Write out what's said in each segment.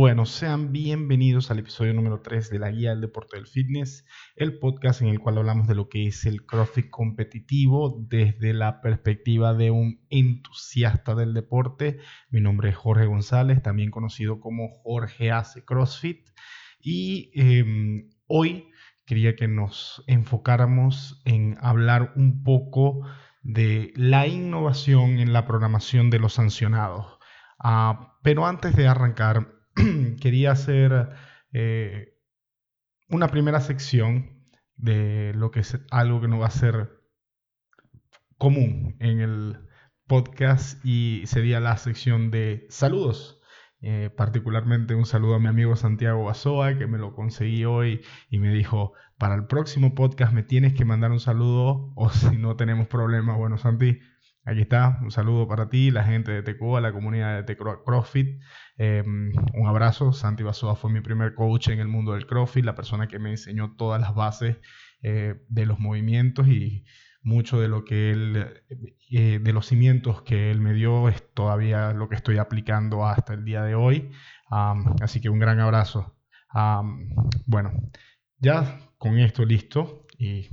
Bueno, sean bienvenidos al episodio número 3 de la Guía del Deporte del Fitness, el podcast en el cual hablamos de lo que es el CrossFit competitivo desde la perspectiva de un entusiasta del deporte. Mi nombre es Jorge González, también conocido como Jorge Hace CrossFit. Y em, hoy quería que nos enfocáramos en hablar un poco de la innovación en la programación de los sancionados. Ah, pero antes de arrancar, quería hacer eh, una primera sección de lo que es algo que no va a ser común en el podcast y sería la sección de saludos. Eh, particularmente un saludo a mi amigo Santiago Basoa, que me lo conseguí hoy y me dijo, para el próximo podcast me tienes que mandar un saludo o si no tenemos problemas. Bueno, Santi, aquí está, un saludo para ti, la gente de Tecoa, la comunidad de CrossFit. Em, un abrazo, Santi Basoa fue mi primer coach en el mundo del CrossFit, la persona que me enseñó todas las bases eh, de los movimientos y mucho de lo que él, eh, de los cimientos que él me dio es todavía lo que estoy aplicando hasta el día de hoy. así que un gran abrazo. bueno, ya con esto listo y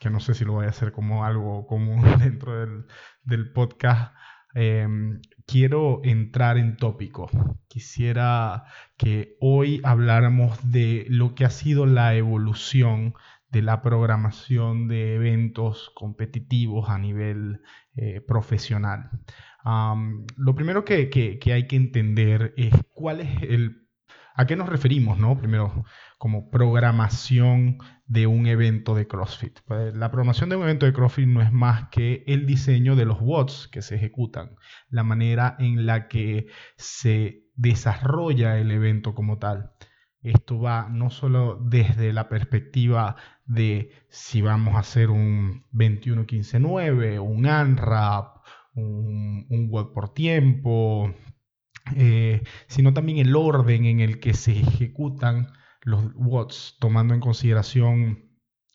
que no sé si lo voy a hacer como algo común dentro del, podcast. Em, quiero entrar en tópico. Quisiera que hoy habláramos de lo que ha sido la evolución de la programación de eventos competitivos a nivel eh, profesional. lo primero que, hay que entender es cuál es el... ¿A qué nos referimos, no? Primero, como programación de un evento de CrossFit. Pues, la programación de un evento de CrossFit no es más que el diseño de los WOTS que se ejecutan, la manera en la que se desarrolla el evento como tal. Esto va no solo desde la perspectiva de si vamos a hacer un 21-15-9, un ANRAP, un, un por tiempo, eh, sino también el orden en el que se ejecutan los watts, tomando en consideración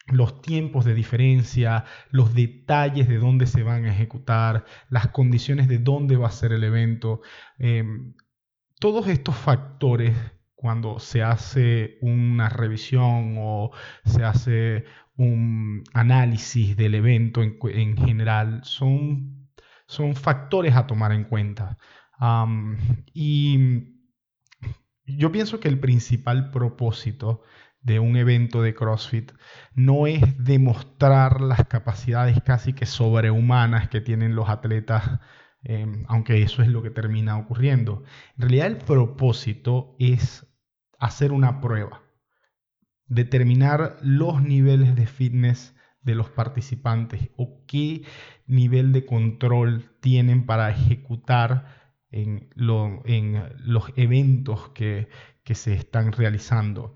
los tiempos de diferencia, los detalles de dónde se van a ejecutar, las condiciones de dónde va a ser el evento. Em, todos estos factores cuando se hace una revisión o se hace un análisis del evento en, general, son, son, factores a tomar en cuenta. Y yo pienso que el principal propósito de un evento de CrossFit no es demostrar las capacidades casi que sobrehumanas que tienen los atletas em, aunque eso es lo que termina ocurriendo. En realidad el propósito es hacer una prueba, determinar los niveles de fitness de los participantes o qué nivel de control tienen para ejecutar en, los eventos que, se están realizando.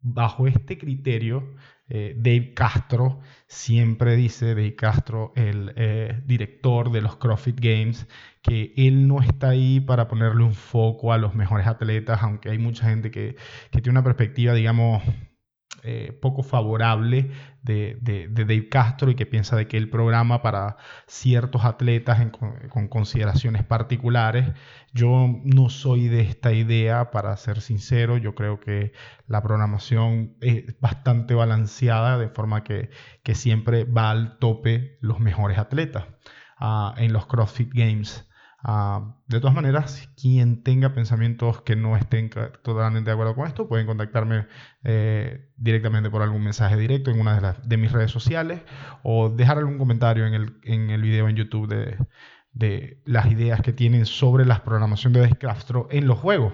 bajo este criterio, eh, Dave Castro siempre dice, Dave Castro, el eh, director de los CrossFit Games, que él no está ahí para ponerle un foco a los mejores atletas, aunque hay mucha gente que, que tiene una perspectiva, digamos, eh, poco favorable de, de, Dave Castro y que piensa de que el programa para ciertos atletas con consideraciones particulares. Yo no soy de esta idea, para ser sincero, yo creo que la programación es bastante balanceada, de forma que, que siempre va al tope los mejores atletas ah, en los CrossFit Games. Ah, de todas maneras, quien tenga pensamientos que no estén totalmente de acuerdo con esto, pueden contactarme eh, directamente por algún mensaje directo en una de, mis redes sociales o dejar algún comentario en el, video en YouTube de, de las ideas que tienen sobre la programación de Descraftro en los juegos.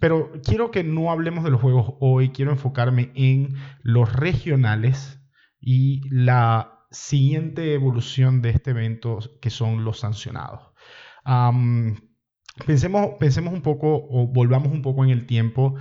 pero quiero que no hablemos de los juegos hoy, quiero enfocarme en los regionales y la siguiente evolución de este evento que son los sancionados. pensemos, pensemos un poco o volvamos un poco en el tiempo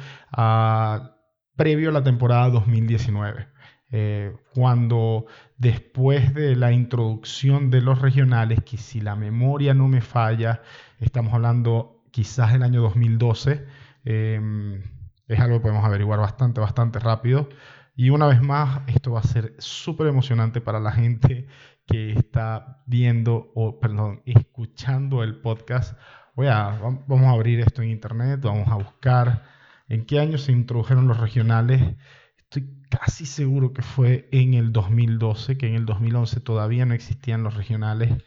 previo a la temporada 2019. Eh, cuando después de la introducción de los regionales, que si la memoria no me falla, estamos hablando quizás del año 2012, em, es algo que podemos averiguar bastante, bastante rápido. Y una vez más, esto va a ser súper emocionante para la gente que está viendo o, perdón, escuchando el podcast, voy a, vamos a abrir esto en internet, vamos a buscar en qué año se introdujeron los regionales. Estoy casi seguro que fue en el 2012, que en el 2011 todavía no existían los regionales.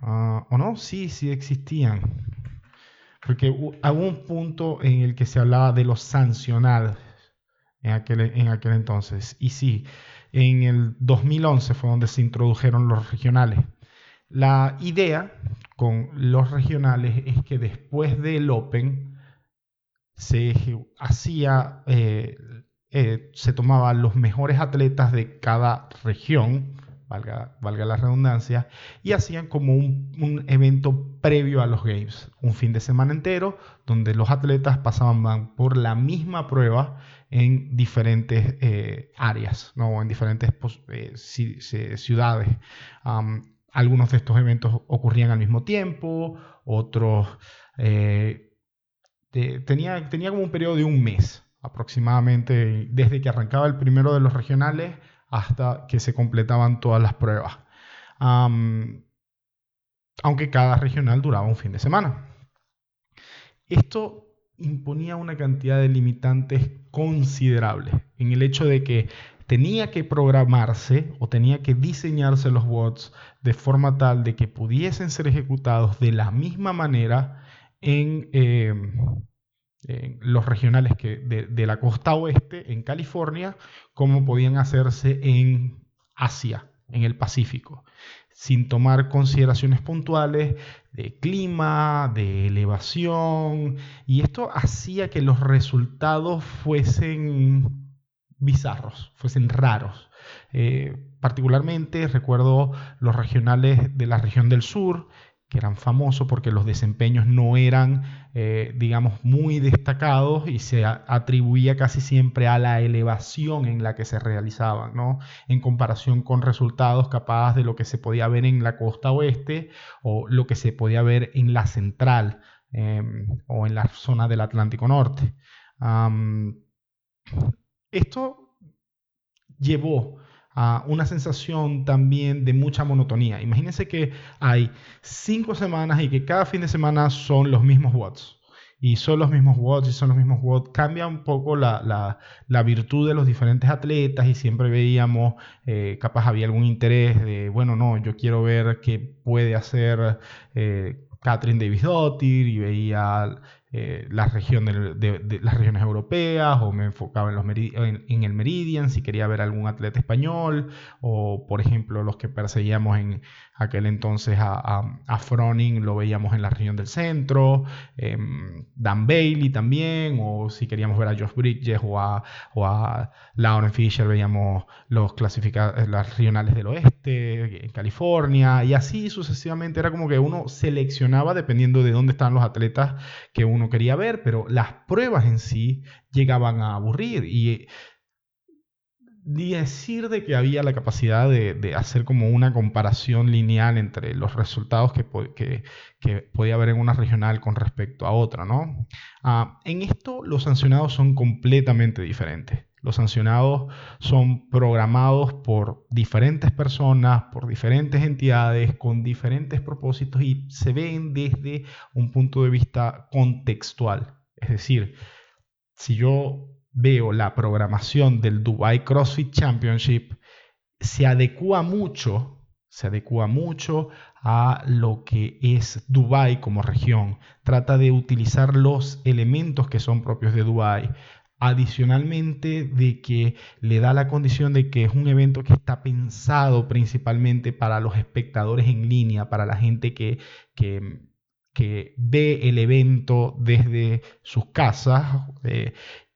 Ah, ¿O no? Sí, sí existían. Porque hubo un punto en el que se hablaba de los sancionados en aquel, en aquel entonces. Y sí, en el 2011 fue donde se introdujeron los regionales. La idea con los regionales es que después del Open se hacía, eh, eh, se tomaban los mejores atletas de cada región, valga, valga la redundancia, y hacían como un, un, evento previo a los Games, un fin de semana entero, donde los atletas pasaban por la misma prueba en diferentes eh, áreas, ¿no? en diferentes eh, ciudades. algunos de estos eventos ocurrían al mismo tiempo, otros eh, tenía, tenía como un periodo de un mes aproximadamente, desde que arrancaba el primero de los regionales hasta que se completaban todas las pruebas. aunque cada regional duraba un fin de semana. Esto imponía una cantidad de limitantes considerables en el hecho de que tenía que programarse o tenía que diseñarse los bots de forma tal de que pudiesen ser ejecutados de la misma manera en, em, los regionales que de, la costa oeste, en California, como podían hacerse en Asia, en el Pacífico sin tomar consideraciones puntuales de clima, de elevación, y esto hacía que los resultados fuesen bizarros, fuesen raros. Eh, particularmente recuerdo los regionales de la región del sur, que eran famosos porque los desempeños no eran, eh, digamos, muy destacados y se atribuía casi siempre a la elevación en la que se realizaban, ¿no? En comparación con resultados capaz de lo que se podía ver en la costa oeste o lo que se podía ver en la central em, o en la zona del Atlántico Norte. esto llevó una sensación también de mucha monotonía. Imagínense que hay cinco semanas y que cada fin de semana son los mismos watts. Y son los mismos watts y son los mismos watts. Cambia un poco la, virtud de los diferentes atletas y siempre veíamos, eh, capaz había algún interés de, bueno, no, yo quiero ver qué puede hacer eh, Catherine Davis Dottir y veía eh, las, regiones, de, las regiones europeas o me enfocaba en, los en, el Meridian si quería ver algún atleta español o por ejemplo los que perseguíamos en aquel entonces a, a, Froning lo veíamos en la región del centro, em, Dan Bailey también o si queríamos ver a Josh Bridges o a, o a Lauren Fisher veíamos los clasificados las regionales del oeste, en California y así sucesivamente. Era como que uno seleccionaba dependiendo de dónde estaban los atletas que uno quería ver, pero las pruebas en sí llegaban a aburrir y decir de que había la capacidad de, hacer como una comparación lineal entre los resultados que, podía haber en una regional con respecto a otra, ¿no? Ah, en esto los sancionados son completamente diferentes. Los sancionados son programados por diferentes personas, por diferentes entidades, con diferentes propósitos y se ven desde un punto de vista contextual. Es decir, si yo veo la programación del Dubai CrossFit Championship, se adecua mucho, se adecua mucho a lo que es Dubai como región. Trata de utilizar los elementos que son propios de Dubai, Adicionalmente de que le da la condición de que es un evento que está pensado principalmente para los espectadores en línea, para la gente que, que, ve el evento desde sus casas eh,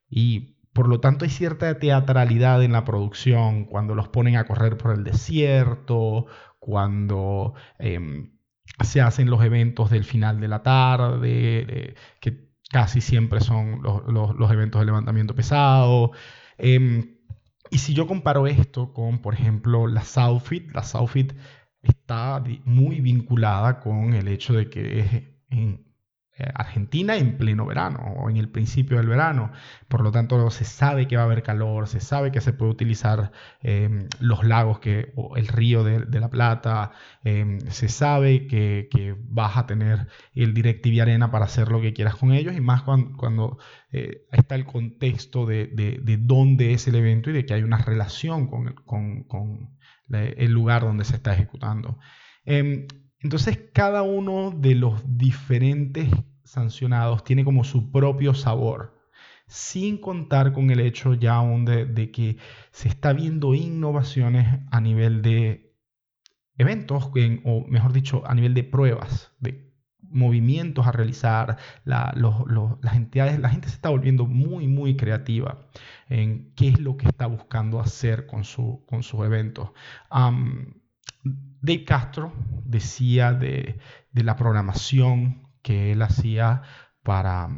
y por lo tanto hay cierta teatralidad en la producción cuando los ponen a correr por el desierto, cuando... Em, se hacen los eventos del final de la tarde, eh, que casi siempre son los, eventos de levantamiento pesado. Em, y si yo comparo esto con, por ejemplo, la Southfit, la Southfit está muy vinculada con el hecho de que es en Argentina en pleno verano o en el principio del verano. Por lo tanto, se sabe que va a haber calor, se sabe que se puede utilizar em, los lagos, que, o el río de, la Plata, em, se sabe que, vas a tener el DirecTV Arena para hacer lo que quieras con ellos y más cuando, eh, está el contexto de, de, dónde es el evento y de que hay una relación con, con, el lugar donde se está ejecutando. Entonces cada uno de los diferentes sancionados tiene como su propio sabor, sin contar con el hecho ya aún de, que se está viendo innovaciones a nivel de eventos, o mejor dicho, a nivel de pruebas, de movimientos a realizar, las entidades, la gente se está volviendo muy, muy creativa en qué es lo que está buscando hacer con sus eventos. Dave Castro decía de, la programación que él hacía para,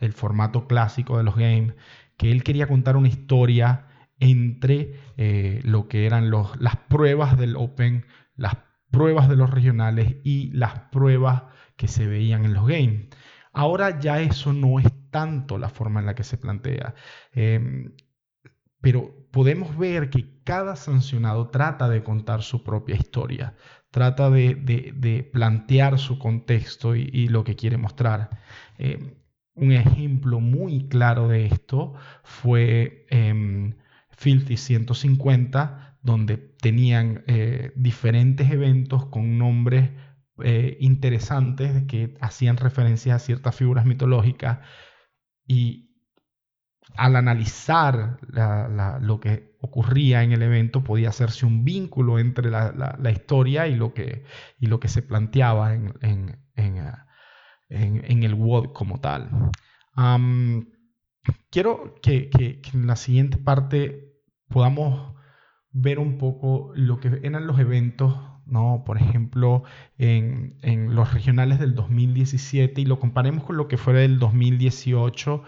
el formato clásico de los games, que él quería contar una historia entre eh, lo que eran las pruebas del Open, las pruebas de los regionales y las pruebas que se veían en los games. Ahora ya eso no es tanto la forma en la que se plantea. Em, pero podemos ver que cada sancionado trata de contar su propia historia, trata de, plantear su contexto y, lo que quiere mostrar. Eh, un ejemplo muy claro de esto fue eh, Filthy 150, donde tenían eh, diferentes eventos con nombres eh, interesantes que hacían referencias a ciertas figuras mitológicas y al analizar lo que ocurría en el evento podía hacerse un vínculo entre la, historia y lo, que, se planteaba en, el WOD como tal. quiero que, en la siguiente parte podamos ver un poco lo que eran los eventos ¿no? Por ejemplo, en, los regionales del 2017 y lo comparemos con lo que fue el 2018,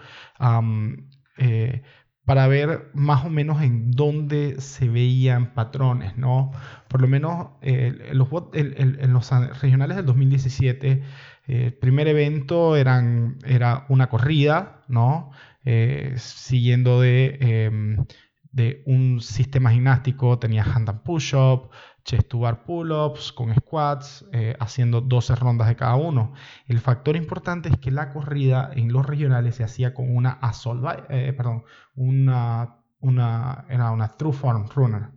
eh, para ver más o menos en dónde se veían patrones, ¿no? Por lo menos eh, los, en los regionales del 2017, eh, el primer evento era una corrida, ¿no? siguiendo de, em, de un sistema gimnástico, tenía hand and push-up, chest to bar pull-ups con squats, eh, haciendo 12 rondas de cada uno. El factor importante es que la corrida en los regionales se hacía con una assault, eh, perdón, una, una, era una true form runner.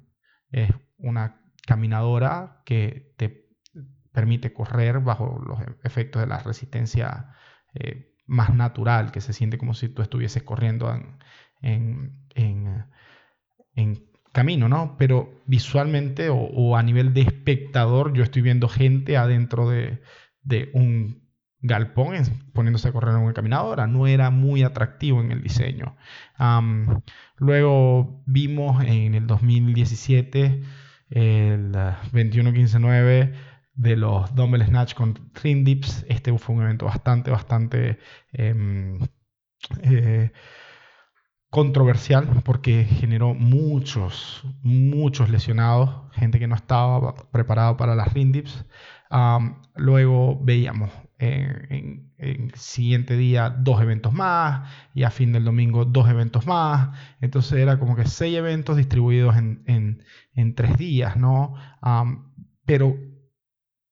Es una caminadora que te permite correr bajo los efectos de la resistencia eh, más natural, que se siente como si tú estuvieses corriendo en, en, en, en camino, ¿no? Pero visualmente o, a nivel de espectador, yo estoy viendo gente adentro de, un galpón poniéndose a correr en una caminadora. No era muy atractivo en el diseño. luego vimos en el 2017 el 21-15-9 de los Dumbbell Snatch con Thin Dips. Este fue un evento bastante, bastante... Em, eh, controversial porque generó muchos, muchos lesionados, gente que no estaba preparada para las rindips. luego veíamos en, el siguiente día dos eventos más y a fin del domingo dos eventos más. Entonces era como que seis eventos distribuidos en, en tres días, ¿no? pero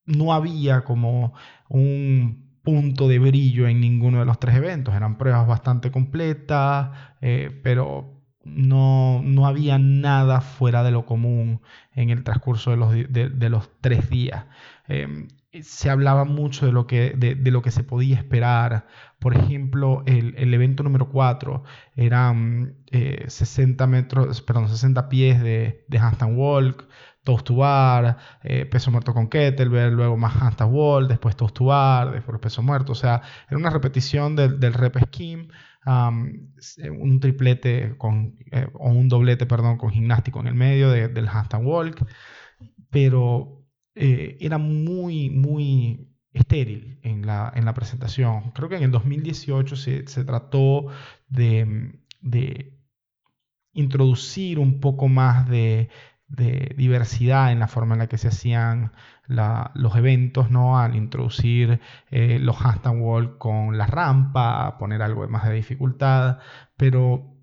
no había como un punto de brillo en ninguno de los tres eventos. Eran pruebas bastante completas, eh, pero no, no, había nada fuera de lo común en el transcurso de los, de, los tres días. Em, se hablaba mucho de lo que, de, lo que se podía esperar. Por ejemplo, el, el evento número 4 eran 60 eh, metros, perdón, 60 pies de, de walk, toast to bar, eh, peso muerto con kettlebell, luego más handstand wall, después toast to bar, después peso muerto. O sea, era una repetición del, del rep scheme, un triplete con, eh, o un doblete, perdón, con gimnástico en el medio del handstand walk, pero eh, era muy, muy estéril en la, en la, presentación. Creo que en el 2018 se, se trató de, de introducir un poco más de, de diversidad en la forma en la que se hacían los eventos, ¿no? Al introducir eh, los handstand wall con la rampa, poner algo más de dificultad, pero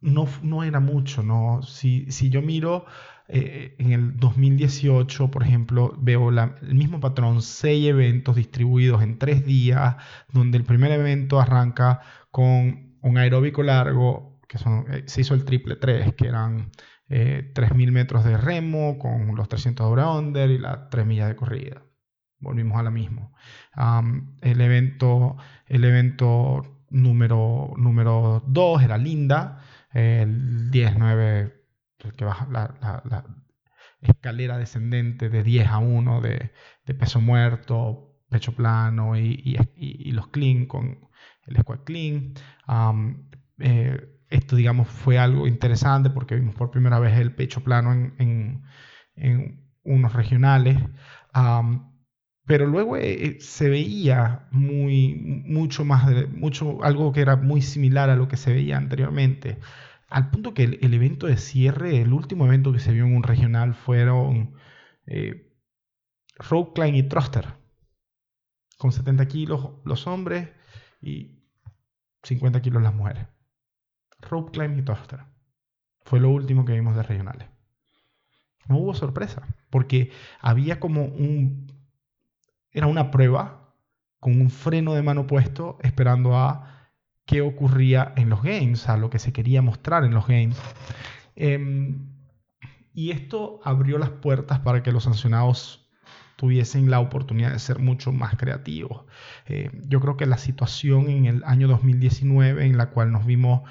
no, no era mucho, ¿no? Si, si yo miro eh, en el 2018, por ejemplo, veo el mismo patrón, seis eventos distribuidos en tres días, donde el primer evento arranca con un aeróbico largo, que son, eh, se hizo el triple 3, que eran 3.000 eh, metros de remo con los 300 de under y las 3 millas de corrida. Volvimos a la misma. el evento, el evento número, número 2 era Linda, el 10-9 el que baja la, escalera descendente de 10 a 1 de, peso muerto, pecho plano y, los clean con el squat clean. Eh, esto, digamos, fue algo interesante porque vimos por primera vez el pecho plano en, unos regionales. pero luego eh, se veía muy, mucho más, mucho, algo que era muy similar a lo que se veía anteriormente. Al punto que el, evento de cierre, el último evento que se vio en un regional fueron eh, Klein y Thruster. Con 70 kilos los hombres y 50 kilos las mujeres. Rope Climb y Thruster. Fue lo último que vimos de regionales. No hubo sorpresa, porque había como un... Era una prueba con un freno de mano puesto esperando a qué ocurría en los games, a lo que se quería mostrar en los games. Em, y esto abrió las puertas para que los sancionados tuviesen la oportunidad de ser mucho más creativos. Eh, yo creo que la situación en el año 2019 en la cual nos vimos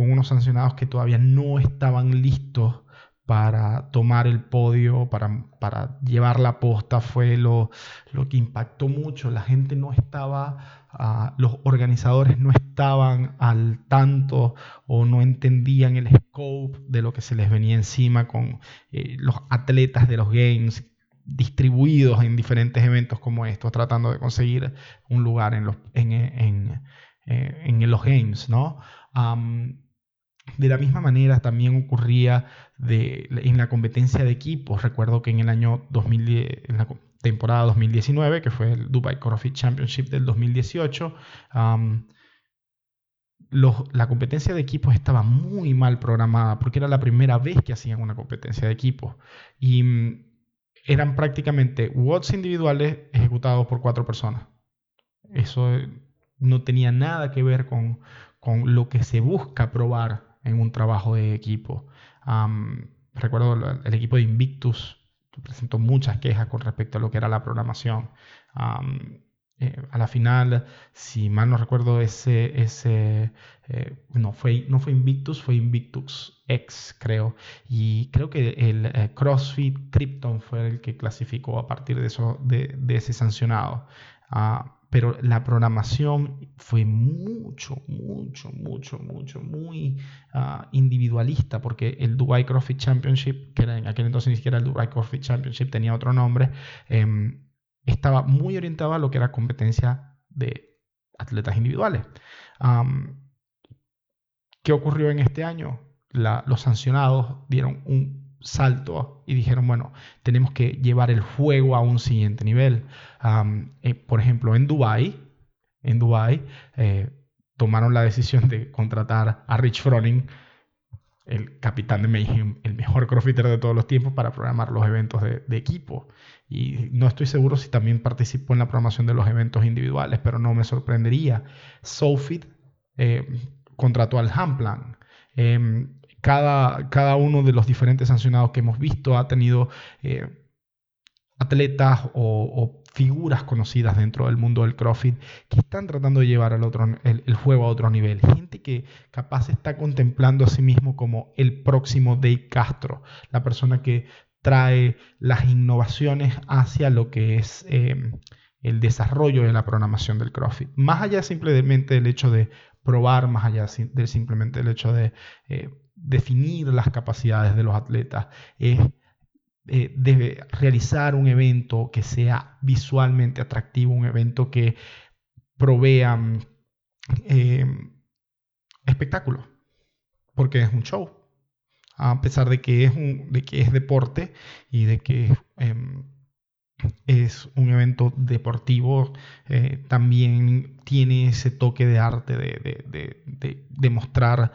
con unos sancionados que todavía no estaban listos para tomar el podio, para, para llevar la posta, fue lo, lo, que impactó mucho. La gente no estaba, ah, los organizadores no estaban al tanto o no entendían el scope de lo que se les venía encima con eh, los atletas de los Games distribuidos en diferentes eventos como estos, tratando de conseguir un lugar en los, en, en, eh, en los Games, ¿no? De la misma manera también ocurría en la competencia de equipos. Recuerdo que en el año 2010, en la temporada 2019, que fue el Dubai CrossFit Championship del 2018, la competencia de equipos estaba muy mal programada porque era la primera vez que hacían una competencia de equipos. Y mm, eran prácticamente watts individuales ejecutados por cuatro personas. Eso no tenía nada que ver con lo que se busca probar en un trabajo de equipo. recuerdo el equipo de Invictus presentó muchas quejas con respecto a lo que era la programación. Eh, a la final, si mal no recuerdo, ese, ese eh, no, fue, no fue Invictus, fue Invictus X, creo. Y creo que el eh, CrossFit Krypton fue el que clasificó a partir de, eso, de, ese sancionado. Ah, pero la programación fue mucho, mucho, mucho, mucho, muy ah, individualista, porque el Dubai CrossFit Championship, que en aquel entonces ni siquiera el Dubai CrossFit Championship tenía otro nombre, em, estaba muy orientado a lo que era competencia de atletas individuales. ¿Qué ocurrió en este año? los sancionados dieron un salto y dijeron, bueno, tenemos que llevar el juego a un siguiente nivel. Eh, por ejemplo, en Dubai, en Dubai eh, tomaron la decisión de contratar a Rich Froning, el capitán de Mayhem, el mejor crossfitter de todos los tiempos, para programar los eventos de, equipo. Y no estoy seguro si también participó en la programación de los eventos individuales, pero no me sorprendería. Sofit eh, contrató al Hamplan. Em, cada, uno de los diferentes sancionados que hemos visto ha tenido eh, atletas o, figuras conocidas dentro del mundo del CrossFit que están tratando de llevar el, otro, el, juego a otro nivel. Gente que capaz está contemplando a sí mismo como el próximo Dave Castro, la persona que trae las innovaciones hacia lo que es eh, el desarrollo de la programación del CrossFit. Más allá simplemente del hecho de probar, más allá simplemente el hecho de eh, definir las capacidades de los atletas, es eh, realizar un evento que sea visualmente atractivo, un evento que provea eh, espectáculo, porque es un show. A pesar de que es, un, de que es deporte y de que em, es un evento deportivo, eh, también tiene ese toque de arte de, demostrar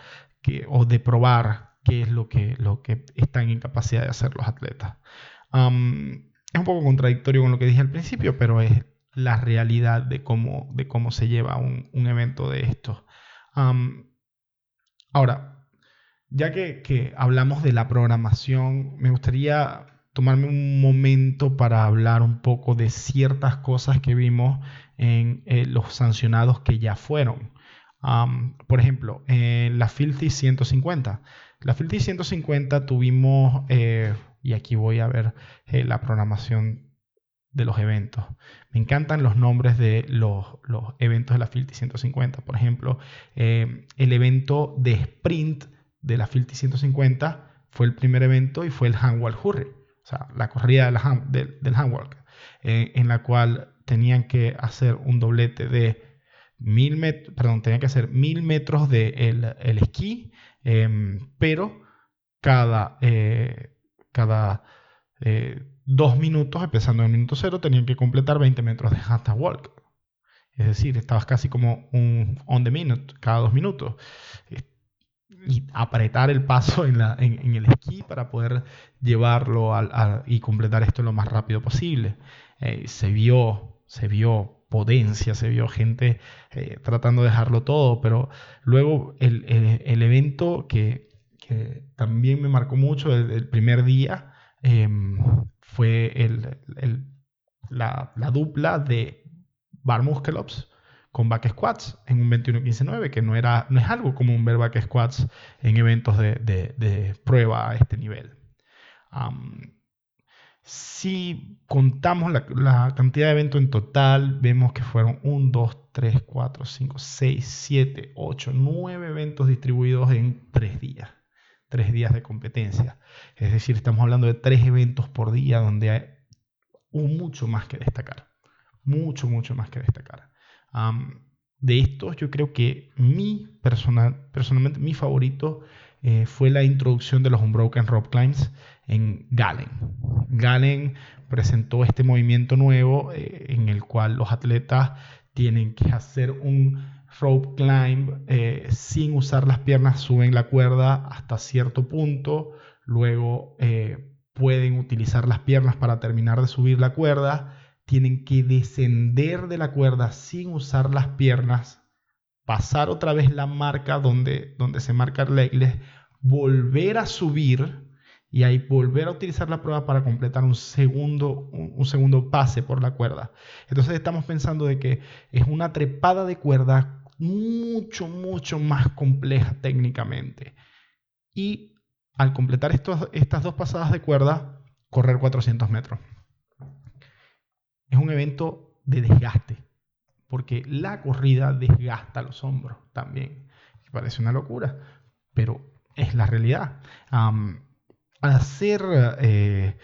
o de probar qué es lo que, lo que están en capacidad de hacer los atletas. es un poco contradictorio con lo que dije al principio, pero es la realidad de cómo, de cómo se lleva un, evento de estos. ahora, ya que, que hablamos de la programación, me gustaría tomarme un momento para hablar un poco de ciertas cosas que vimos en eh, los sancionados que ya fueron. Por ejemplo, en la Filthy 150. La Filthy 150 tuvimos, eh, y aquí voy a ver eh, la programación de los eventos. Me encantan los nombres de los, eventos de la Filthy 150. Por ejemplo, el evento de sprint de la Filthy 150 fue el primer evento y fue el Handwall Hurry o sea, la corrida del, handwalk, eh, en la cual tenían que hacer un doblete de mil metros, tenían que hacer mil metros de el, esquí, em, pero cada, eh, cada eh, dos minutos, empezando en el minuto cero, tenían que completar 20 metros de handstand walk. Es decir, estabas casi como un on the minute, cada dos minutos y apretar el paso en, la, en, el esquí para poder llevarlo y completar esto lo más rápido posible. Eh, se vio, se vio potencia, se vio gente eh, tratando de dejarlo todo, pero luego el, el, evento que, que, también me marcó mucho el, primer día em, fue el, la, la, dupla de Bar Muscle con back squats en un 21-15-9, que no, era, no es algo común ver back squats en eventos de, prueba a este nivel. Si contamos la, cantidad de eventos en total, vemos que fueron 1, 2, 3, 4, 5, 6, 7, 8, 9 eventos distribuidos en 3 días. 3 días de competencia. Es decir, estamos hablando de 3 eventos por día donde hay mucho más que destacar. Mucho, mucho más que destacar de estos, yo creo que mi personal, personalmente mi favorito eh, fue la introducción de los Unbroken Rope Climbs en Galen. Galen presentó este movimiento nuevo eh, en el cual los atletas tienen que hacer un rope climb eh, sin usar las piernas, suben la cuerda hasta cierto punto, luego pueden utilizar las piernas para terminar de subir la cuerda tienen que descender de la cuerda sin usar las piernas, pasar otra vez la marca donde, donde se marca el legless, volver a subir y ahí volver a utilizar la prueba para completar un segundo, un, segundo pase por la cuerda. Entonces estamos pensando de que es una trepada de cuerda mucho, mucho más compleja técnicamente. Y al completar estas dos pasadas de cuerda, correr 400 metros es un evento de desgaste, porque la corrida desgasta los hombros también. Parece una locura, pero es la realidad. Hacer eh,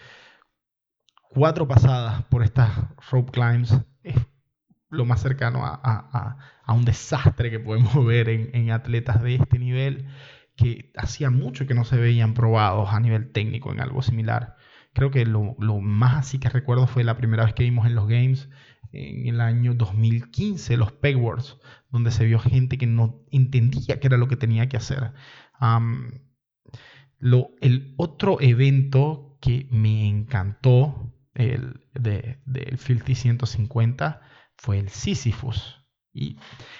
cuatro pasadas por estas rope climbs es lo más cercano a, un desastre que podemos ver en, atletas de este nivel que hacía mucho que no se veían probados a nivel técnico en algo similar. Creo que lo, más así que recuerdo fue la primera vez que vimos en los games en el año 2015, los Pegwords, donde se vio gente que no entendía qué era lo que tenía que hacer. Lo, el otro evento que me encantó el, de, del Filthy 150 fue el Sisyphus. Y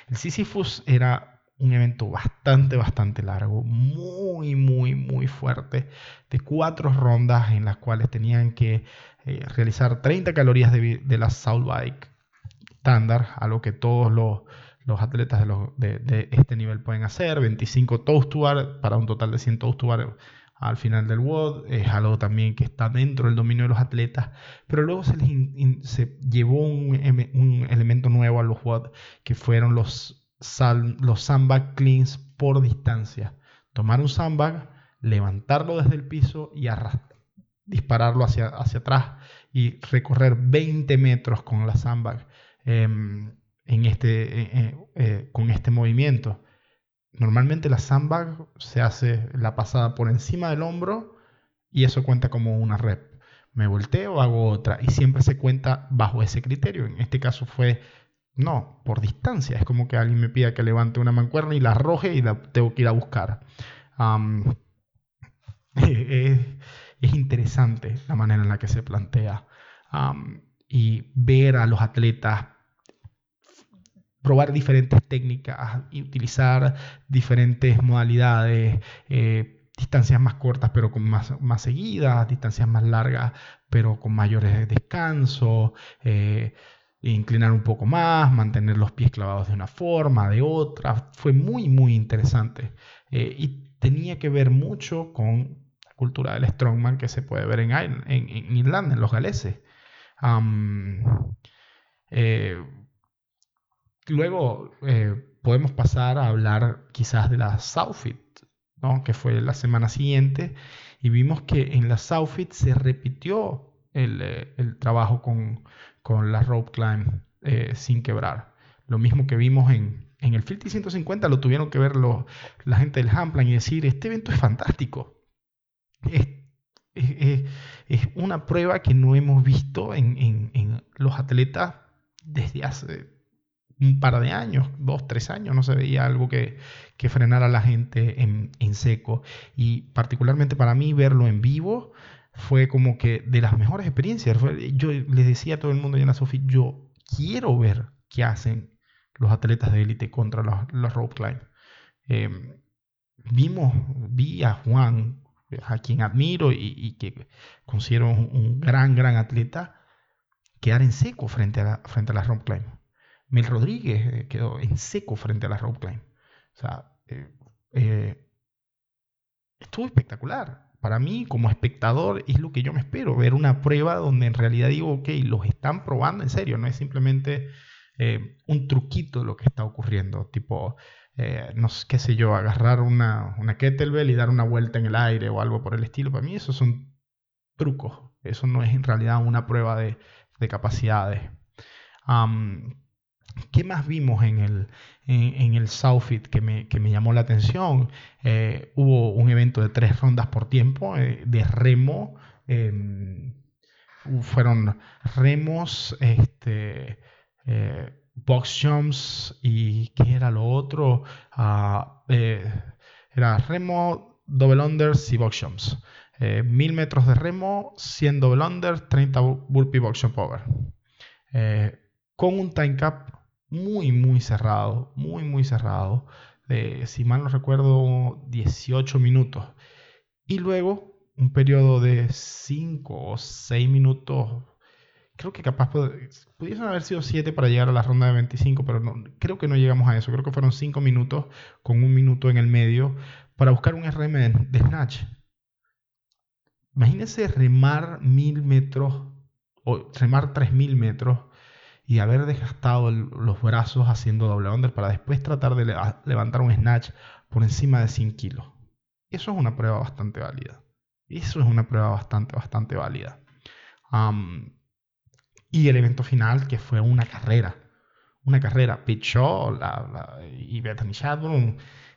el Sisyphus era un evento bastante, bastante largo, muy, muy, muy fuerte, de cuatro rondas en las cuales tenían que eh, realizar 30 calorías de, la South Bike estándar, algo que todos los, atletas de, este nivel pueden hacer, 25 toast to para un total de 100 toast to al final del WOD, es algo también que está dentro del dominio de los atletas, pero luego se, les se llevó un, un, elemento nuevo a los WOD, que fueron los los sandbag cleans por distancia. Tomar un sandbag, levantarlo desde el piso y dispararlo hacia, hacia atrás y recorrer 20 metros con la sandbag. Em, en este, eh, eh, eh, con este movimiento. Normalmente la sandbag se hace la pasada por encima del hombro y eso cuenta como una rep. me volteo, hago otra. Y siempre se cuenta bajo ese criterio. En este caso fue, no, por distancia. Es como que alguien me pida que levante una mancuerna y la arroje y la tengo que ir a buscar. es, interesante la manera en la que se plantea. y ver a los atletas probar diferentes técnicas utilizar diferentes modalidades, eh, distancias más cortas pero con más, más seguidas, distancias más largas pero con mayores descansos, eh, inclinar un poco más, mantener los pies clavados de una forma, de otra. Fue muy, muy interesante. Eh, y tenía que ver mucho con la cultura del strongman que se puede ver en, Irlanda, en los galeses. Luego eh, podemos pasar a hablar quizás de la Southfit, ¿no? que fue la semana siguiente, y vimos que en la Southfit se repitió el, eh, trabajo con, la rope climb eh, sin quebrar. Lo mismo que vimos en, el Filthy 150, lo tuvieron que ver la gente del Hamplan y decir, este evento es fantástico. Es, una prueba que no hemos visto en, en los atletas desde hace un par de años, dos, tres años, no se veía algo que, que frenara a la gente en, seco. Y particularmente para mí verlo en vivo fue como que de las mejores experiencias. Yo les decía a todo el mundo y a Sofi, yo quiero ver qué hacen los atletas de élite contra los, los rope climb. Em, vimos, vi a Juan, a quien admiro y, que considero un, gran, gran atleta, quedar en seco frente a frente a la rope climb. Mel Rodríguez eh, quedó en seco frente a la rope climb. O sea, eh, eh, estuvo espectacular. Para mí, como espectador, es lo que yo me espero, ver una prueba donde en realidad digo, ok, los están probando en serio, no es simplemente un truquito lo que está ocurriendo, tipo, no sé, qué sé yo, agarrar una, una, kettlebell y dar una vuelta en el aire o algo por el estilo. Para mí esos son trucos, eso no es en realidad una prueba de, capacidades. ¿Qué más vimos en el, en, Southfit que me, llamó la atención? Eh, hubo un evento de tres rondas por tiempo eh, de remo. Em, fueron remos, este, eh, box jumps y ¿qué era lo otro? Ah, era remo, double unders y box jumps. Mil metros de remo, 100 double unders, 30 burpee box jump over. Con un time cap muy, muy cerrado, muy, muy cerrado. De, si mal no recuerdo, 18 minutos. Y luego un periodo de 5 o 6 minutos. Creo que capaz pudiesen haber sido 7 para llegar a la ronda de 25, pero no, creo que no llegamos a eso. Creo que fueron 5 minutos con un minuto en el medio para buscar un RM de snatch. Imagínense remar 1000 metros o remar 3000 metros y haber desgastado los brazos haciendo doble under para después tratar de levantar un snatch por encima de 100 kilos. Eso es una prueba bastante válida. Eso es una prueba bastante, bastante válida. y el evento final, que fue una carrera. Una carrera. Pete y Bethany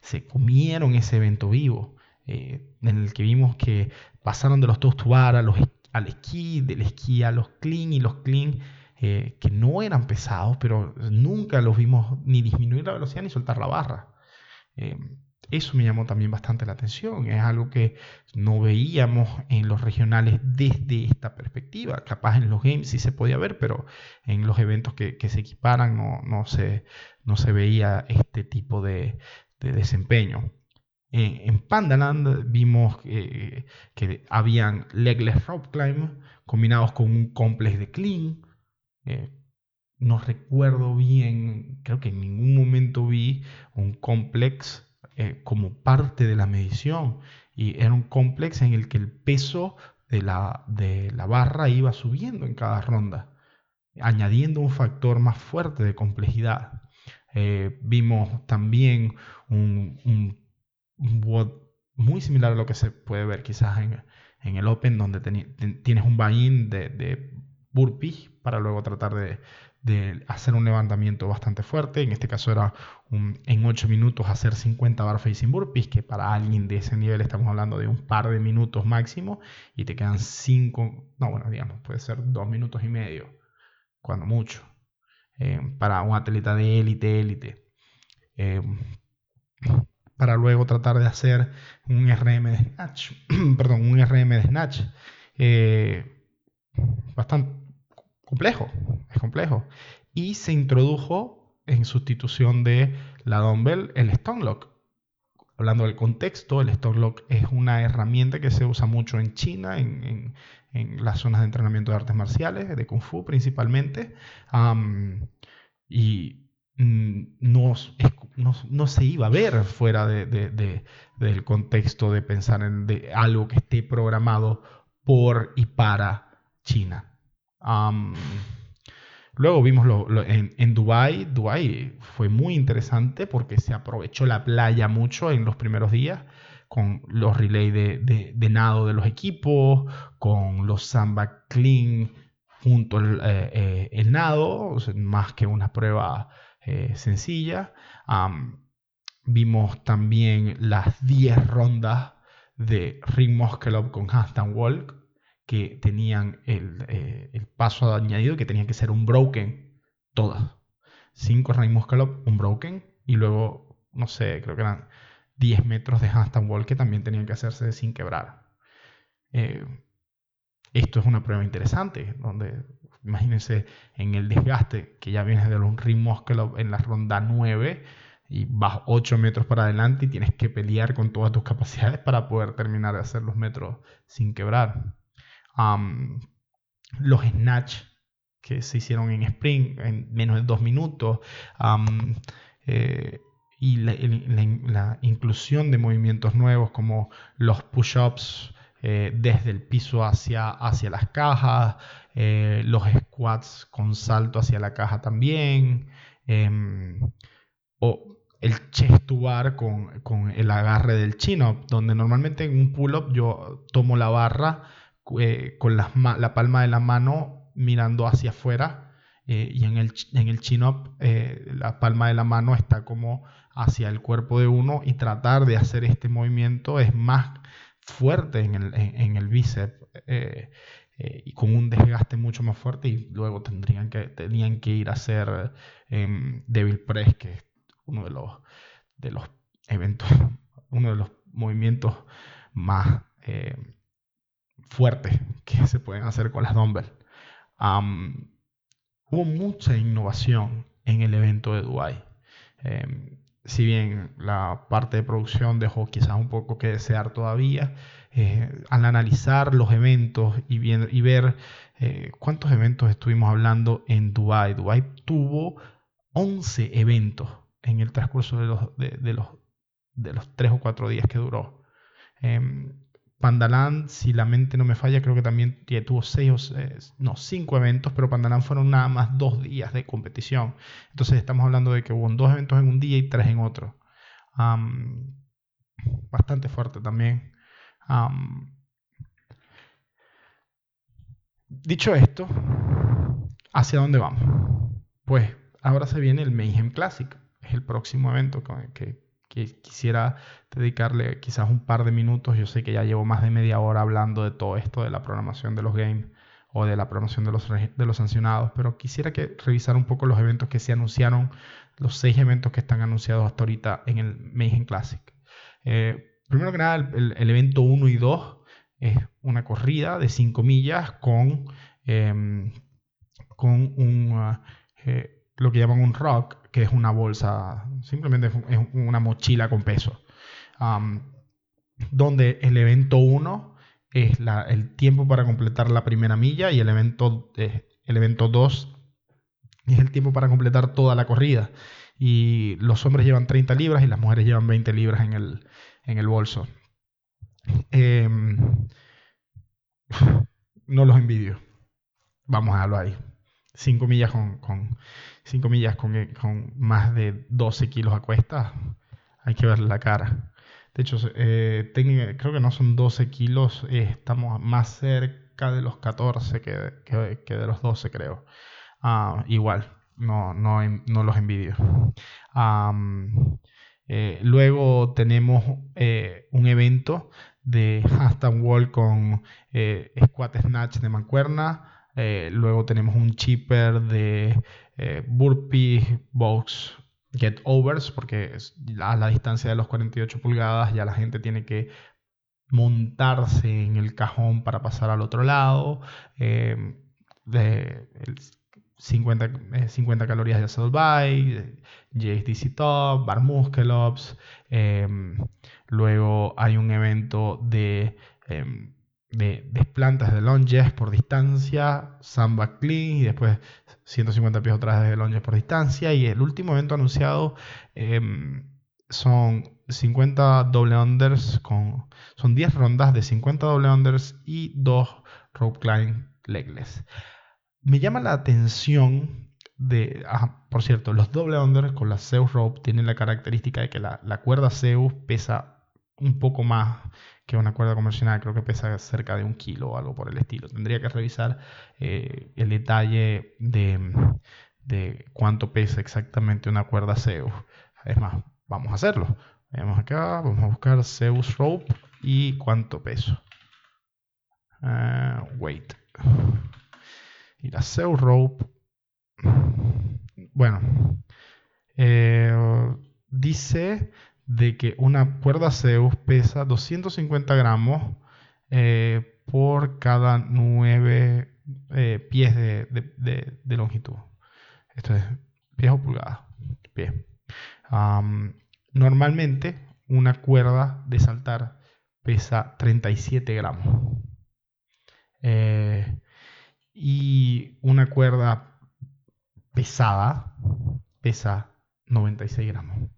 se comieron ese evento vivo. Eh, en el que vimos que pasaron de los toast to a los, al esquí, del esquí a los clean y los clean eh, que no eran pesados, pero nunca los vimos ni disminuir la velocidad ni soltar la barra. Eh, eso me llamó también bastante la atención. Es algo que no veíamos en los regionales desde esta perspectiva. Capaz en los games sí se podía ver, pero en los eventos que, se equiparan no, se, no se veía este tipo de, desempeño. en Pandaland vimos que habían legless rope climb combinados con un complex de clean, eh, no recuerdo bien, creo que en ningún momento vi un complex eh, como parte de la medición. Y era un complex en el que el peso de la, de la barra iba subiendo en cada ronda, añadiendo un factor más fuerte de complejidad. Eh, vimos también un, un, muy similar a lo que se puede ver quizás en, en el Open, donde tienes un buy-in de burpees para luego tratar de, hacer un levantamiento bastante fuerte. En este caso era en 8 minutos hacer 50 bar facing burpees, que para alguien de ese nivel estamos hablando de un par de minutos máximo y te quedan 5, no, bueno, digamos, puede ser 2 minutos y medio, cuando mucho, eh, para un atleta de élite, élite. Eh, para luego tratar de hacer un RM de snatch, perdón, un RM de snatch. Eh, bastante complejo, es complejo. Y se introdujo en sustitución de la dumbbell el stone lock. Hablando del contexto, el stone lock es una herramienta que se usa mucho en China, en, las zonas de entrenamiento de artes marciales, de kung fu principalmente. y mm, no, no, se iba a ver fuera del contexto de pensar en algo que esté programado por y para China luego vimos lo, en, en Dubai. Dubai fue muy interesante porque se aprovechó la playa mucho en los primeros días con los relays de, nado de los equipos, con los samba clean junto al eh, eh, nado, más que una prueba eh, sencilla. vimos también las 10 rondas de Ring Muscle con Handstand Walk, que tenían eh, el, paso añadido que tenía que ser un broken, todas. Cinco Ray Muscalop, un broken, y luego, no sé, creo que eran 10 metros de handstand wall que también tenían que hacerse sin quebrar. Eh, esto es una prueba interesante, donde imagínense en el desgaste que ya vienes de un ring muscle en la ronda 9 y vas 8 metros para adelante y tienes que pelear con todas tus capacidades para poder terminar de hacer los metros sin quebrar los snatch que se hicieron en Spring en menos de dos minutos, eh, y la, inclusión de movimientos nuevos como los push-ups eh, desde el piso hacia, hacia las cajas, eh, los squats con salto hacia la caja también, em, o el chest bar con, con el agarre del chin-up, donde normalmente en un pull-up yo tomo la barra eh, con la palma de la mano mirando hacia afuera eh, y en el, en el chin-up eh, la palma de la mano está como hacia el cuerpo de uno y tratar de hacer este movimiento es más fuerte en el, en, el bíceps y con un desgaste mucho más fuerte y luego tendrían que, tenían que ir a hacer em, Devil Press, que es uno de los, de los eventos, uno de los movimientos más fuertes que se pueden hacer con las dumbbells. hubo mucha innovación en el evento de Dubai. Em, si bien la parte de producción dejó quizás un poco que desear todavía, eh, al analizar los eventos y, y ver eh, cuántos eventos estuvimos hablando en Dubai. Dubai tuvo 11 eventos en el transcurso de los, de, los, de los 3 o 4 días que duró. Em, Pandaland, si la mente no me falla, creo que también tuvo seis o no, cinco eventos, pero Pandaland fueron nada más dos días de competición. Entonces estamos hablando de que hubo dos eventos en un día y tres en otro. bastante fuerte también. dicho esto, ¿hacia dónde vamos? Pues ahora se viene el Mayhem Classic. Es el próximo evento que, que quisiera dedicarle quizás un par de minutos. Yo sé que ya llevo más de media hora hablando de todo esto, de la programación de los games o de la programación de los, sancionados, pero quisiera que revisar un poco los eventos que se anunciaron, los seis eventos que están anunciados hasta ahorita en el Mayhem Classic. Eh, primero que nada, el, evento 1 y 2 es una corrida de 5 millas con, em, con un, uh, eh, lo que llaman un rock, que es una bolsa, simplemente es una mochila con peso. donde el evento 1 es el tiempo para completar la primera milla y el evento, eh, el evento 2 es el tiempo para completar toda la corrida. Y los hombres llevan 30 libras y las mujeres llevan 20 libras en el, en el bolso. Em, no los envidio. Vamos a verlo ahí. 5 millas con, millas con, con, más de 12 kilos a cuesta, hay que ver la cara. De hecho, eh, creo que no son 12 kilos, eh, estamos más cerca de los 14 que, que, de los 12, creo. Ah, igual, no, no, no los envidio. Eh, luego tenemos eh, un evento de handstand wall con eh, squat snatch de mancuerna. luego tenemos un chipper de burpee box get overs, porque a la distancia de los 48 pulgadas ya la gente tiene que montarse en el cajón para pasar al otro lado. de, 50, 50 eh, calorías de Assault Bike, JSDC Top, Bar Muscle Ups. Em, luego hay un evento de, eh, de desplantas de lunges por distancia, Samba Clean y después 150 pies otra vez de lunges por distancia. Y el último evento anunciado em, son 50 doble unders con son 10 rondas de 50 doble unders y 2 rope climb legless me llama la atención de, por cierto, los doble under con la Zeus Rope tienen la característica de que la, cuerda Zeus pesa un poco más que una cuerda convencional, creo que pesa cerca de un kilo o algo por el estilo. Tendría que revisar eh, el detalle de, de, cuánto pesa exactamente una cuerda Zeus. Es más, vamos a hacerlo. Vamos acá, vamos a buscar Zeus Rope y cuánto peso. Uh, weight. Y la Zeus Rope, bueno, eh, dice de que una cuerda Zeus pesa 250 gramos eh, por cada 9 eh, pies de, longitud. Esto es pies o pulgadas. Pie. normalmente una cuerda de saltar pesa 37 gramos y una cuerda pesada pesa 96 gramos.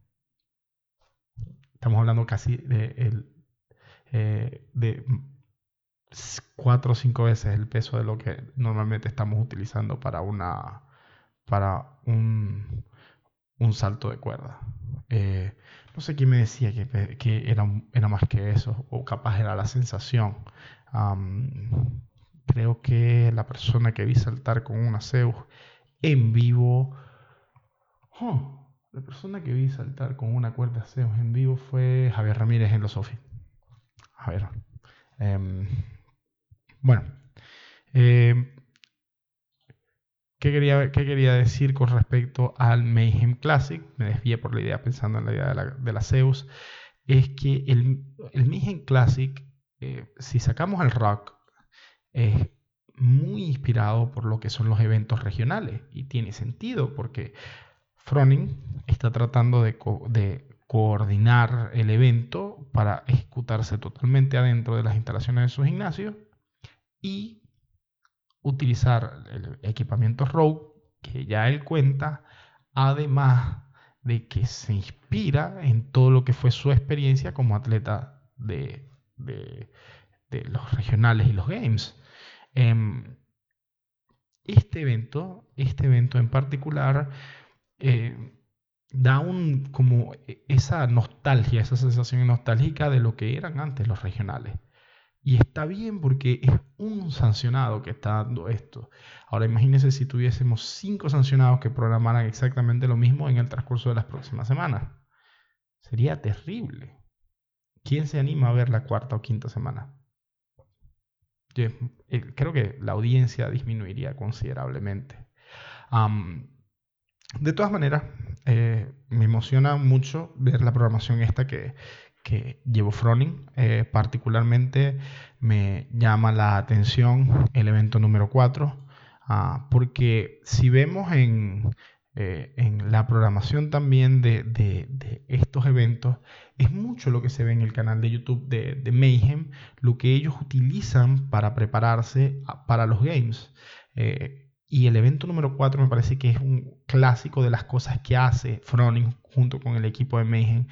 Estamos hablando casi de, eh, de 4 o 5 veces el peso de lo que normalmente estamos utilizando para, una, para un, un salto de cuerda. Eh, no sé quién me decía que, que era, era, más que eso, o capaz era la sensación creo que la persona que vi saltar con una Zeus en vivo. La persona que vi saltar con una cuerda Zeus en vivo fue Javier Ramírez en los Sofi. A ver. Em, bueno. Em, ¿qué, quería, ¿Qué quería decir con respecto al Mayhem Classic? Me desvié por la idea pensando en la idea de la, Zeus. Es que el, el Mayhem Classic, eh, si sacamos el rock, es muy inspirado por lo que son los eventos regionales y tiene sentido porque Froning está tratando de, coordinar el evento para ejecutarse totalmente adentro de las instalaciones de su gimnasio y utilizar el equipamiento Rogue que ya él cuenta, además de que se inspira en todo lo que fue su experiencia como atleta de los regionales y los games. Em, este evento, este evento en particular, eh, da un, como esa nostalgia, esa sensación nostálgica de lo que eran antes los regionales. Y está bien porque es un sancionado que está dando esto. Ahora imagínense si tuviésemos cinco sancionados que programaran exactamente lo mismo en el transcurso de las próximas semanas. Sería terrible. ¿Quién se anima a ver la cuarta o quinta semana? Eh, creo que la audiencia disminuiría considerablemente. De todas maneras, eh, me emociona mucho ver la programación esta que, que llevo Froning. Eh, particularmente me llama la atención el evento número 4, ah, porque si vemos en, eh, en la programación también de, estos eventos, es mucho lo que se ve en el canal de YouTube de, Mayhem, lo que ellos utilizan para prepararse para los games. Y el evento número 4 me parece que es un clásico de las cosas que hace Froning junto con el equipo de Mayhem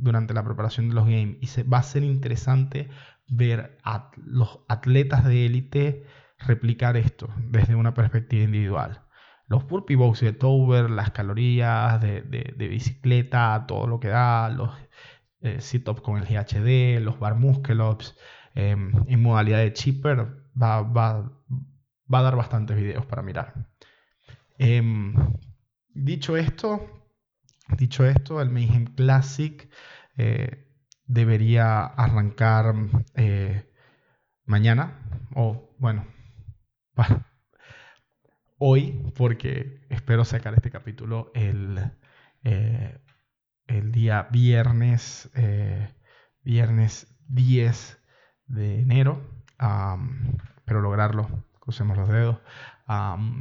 durante la preparación de los games. Y se, va a ser interesante ver a los atletas de élite replicar esto desde una perspectiva individual los burpee box de Tower, las calorías de, bicicleta, todo lo que da, los eh, sit-ups con el GHD, los bar muscle ups, em, en modalidad de chipper, va, va, va, a dar bastantes videos para mirar. Em, dicho esto, dicho esto, el Mayhem Classic eh, debería arrancar eh, mañana, o bueno, hoy, porque espero sacar este capítulo el, eh, el día viernes, viernes 10 de enero, pero lograrlo, crucemos los dedos,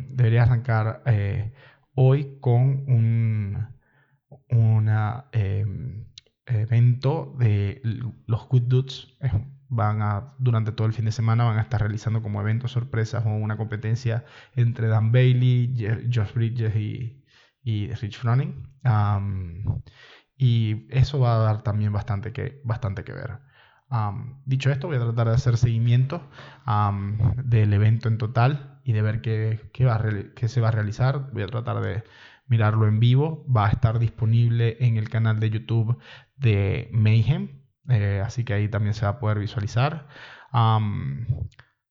debería arrancar hoy con un em, evento de los Good Dudes. Van durante todo el fin de semana van a estar realizando como eventos sorpresas o una competencia entre Dan Bailey, Josh Bridges y Rich Froning. y eso va a dar también bastante que, bastante que ver. Dicho esto, voy a tratar de hacer seguimiento del evento en total y de ver qué, se va a realizar. Voy a tratar de mirarlo en vivo. Va a estar disponible en el canal de YouTube de Mayhem, eh, así que ahí también se va a poder visualizar.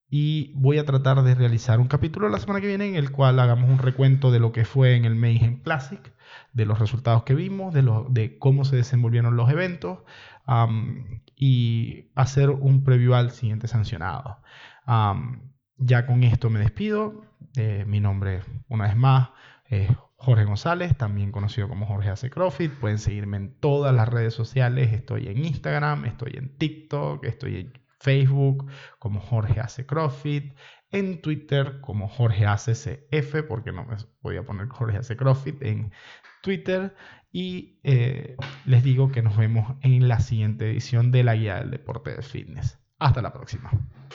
y voy a tratar de realizar un capítulo la semana que viene en el cual hagamos un recuento de lo que fue en el Mayhem Classic, de los resultados que vimos, de, de cómo se desenvolvieron los eventos y hacer un preview al siguiente sancionado. ya con esto me despido. Eh, mi nombre, una vez más, es Jorge González, también conocido como Jorge Hace. Pueden seguirme en todas las redes sociales. Estoy en Instagram, estoy en TikTok, estoy en Facebook como Jorge Hace en Twitter como Jorge Hace CF, porque no me voy a poner Jorge Hace Profit en Twitter. Y eh, les digo que nos vemos en la siguiente edición de la guía del deporte de fitness. Hasta la próxima.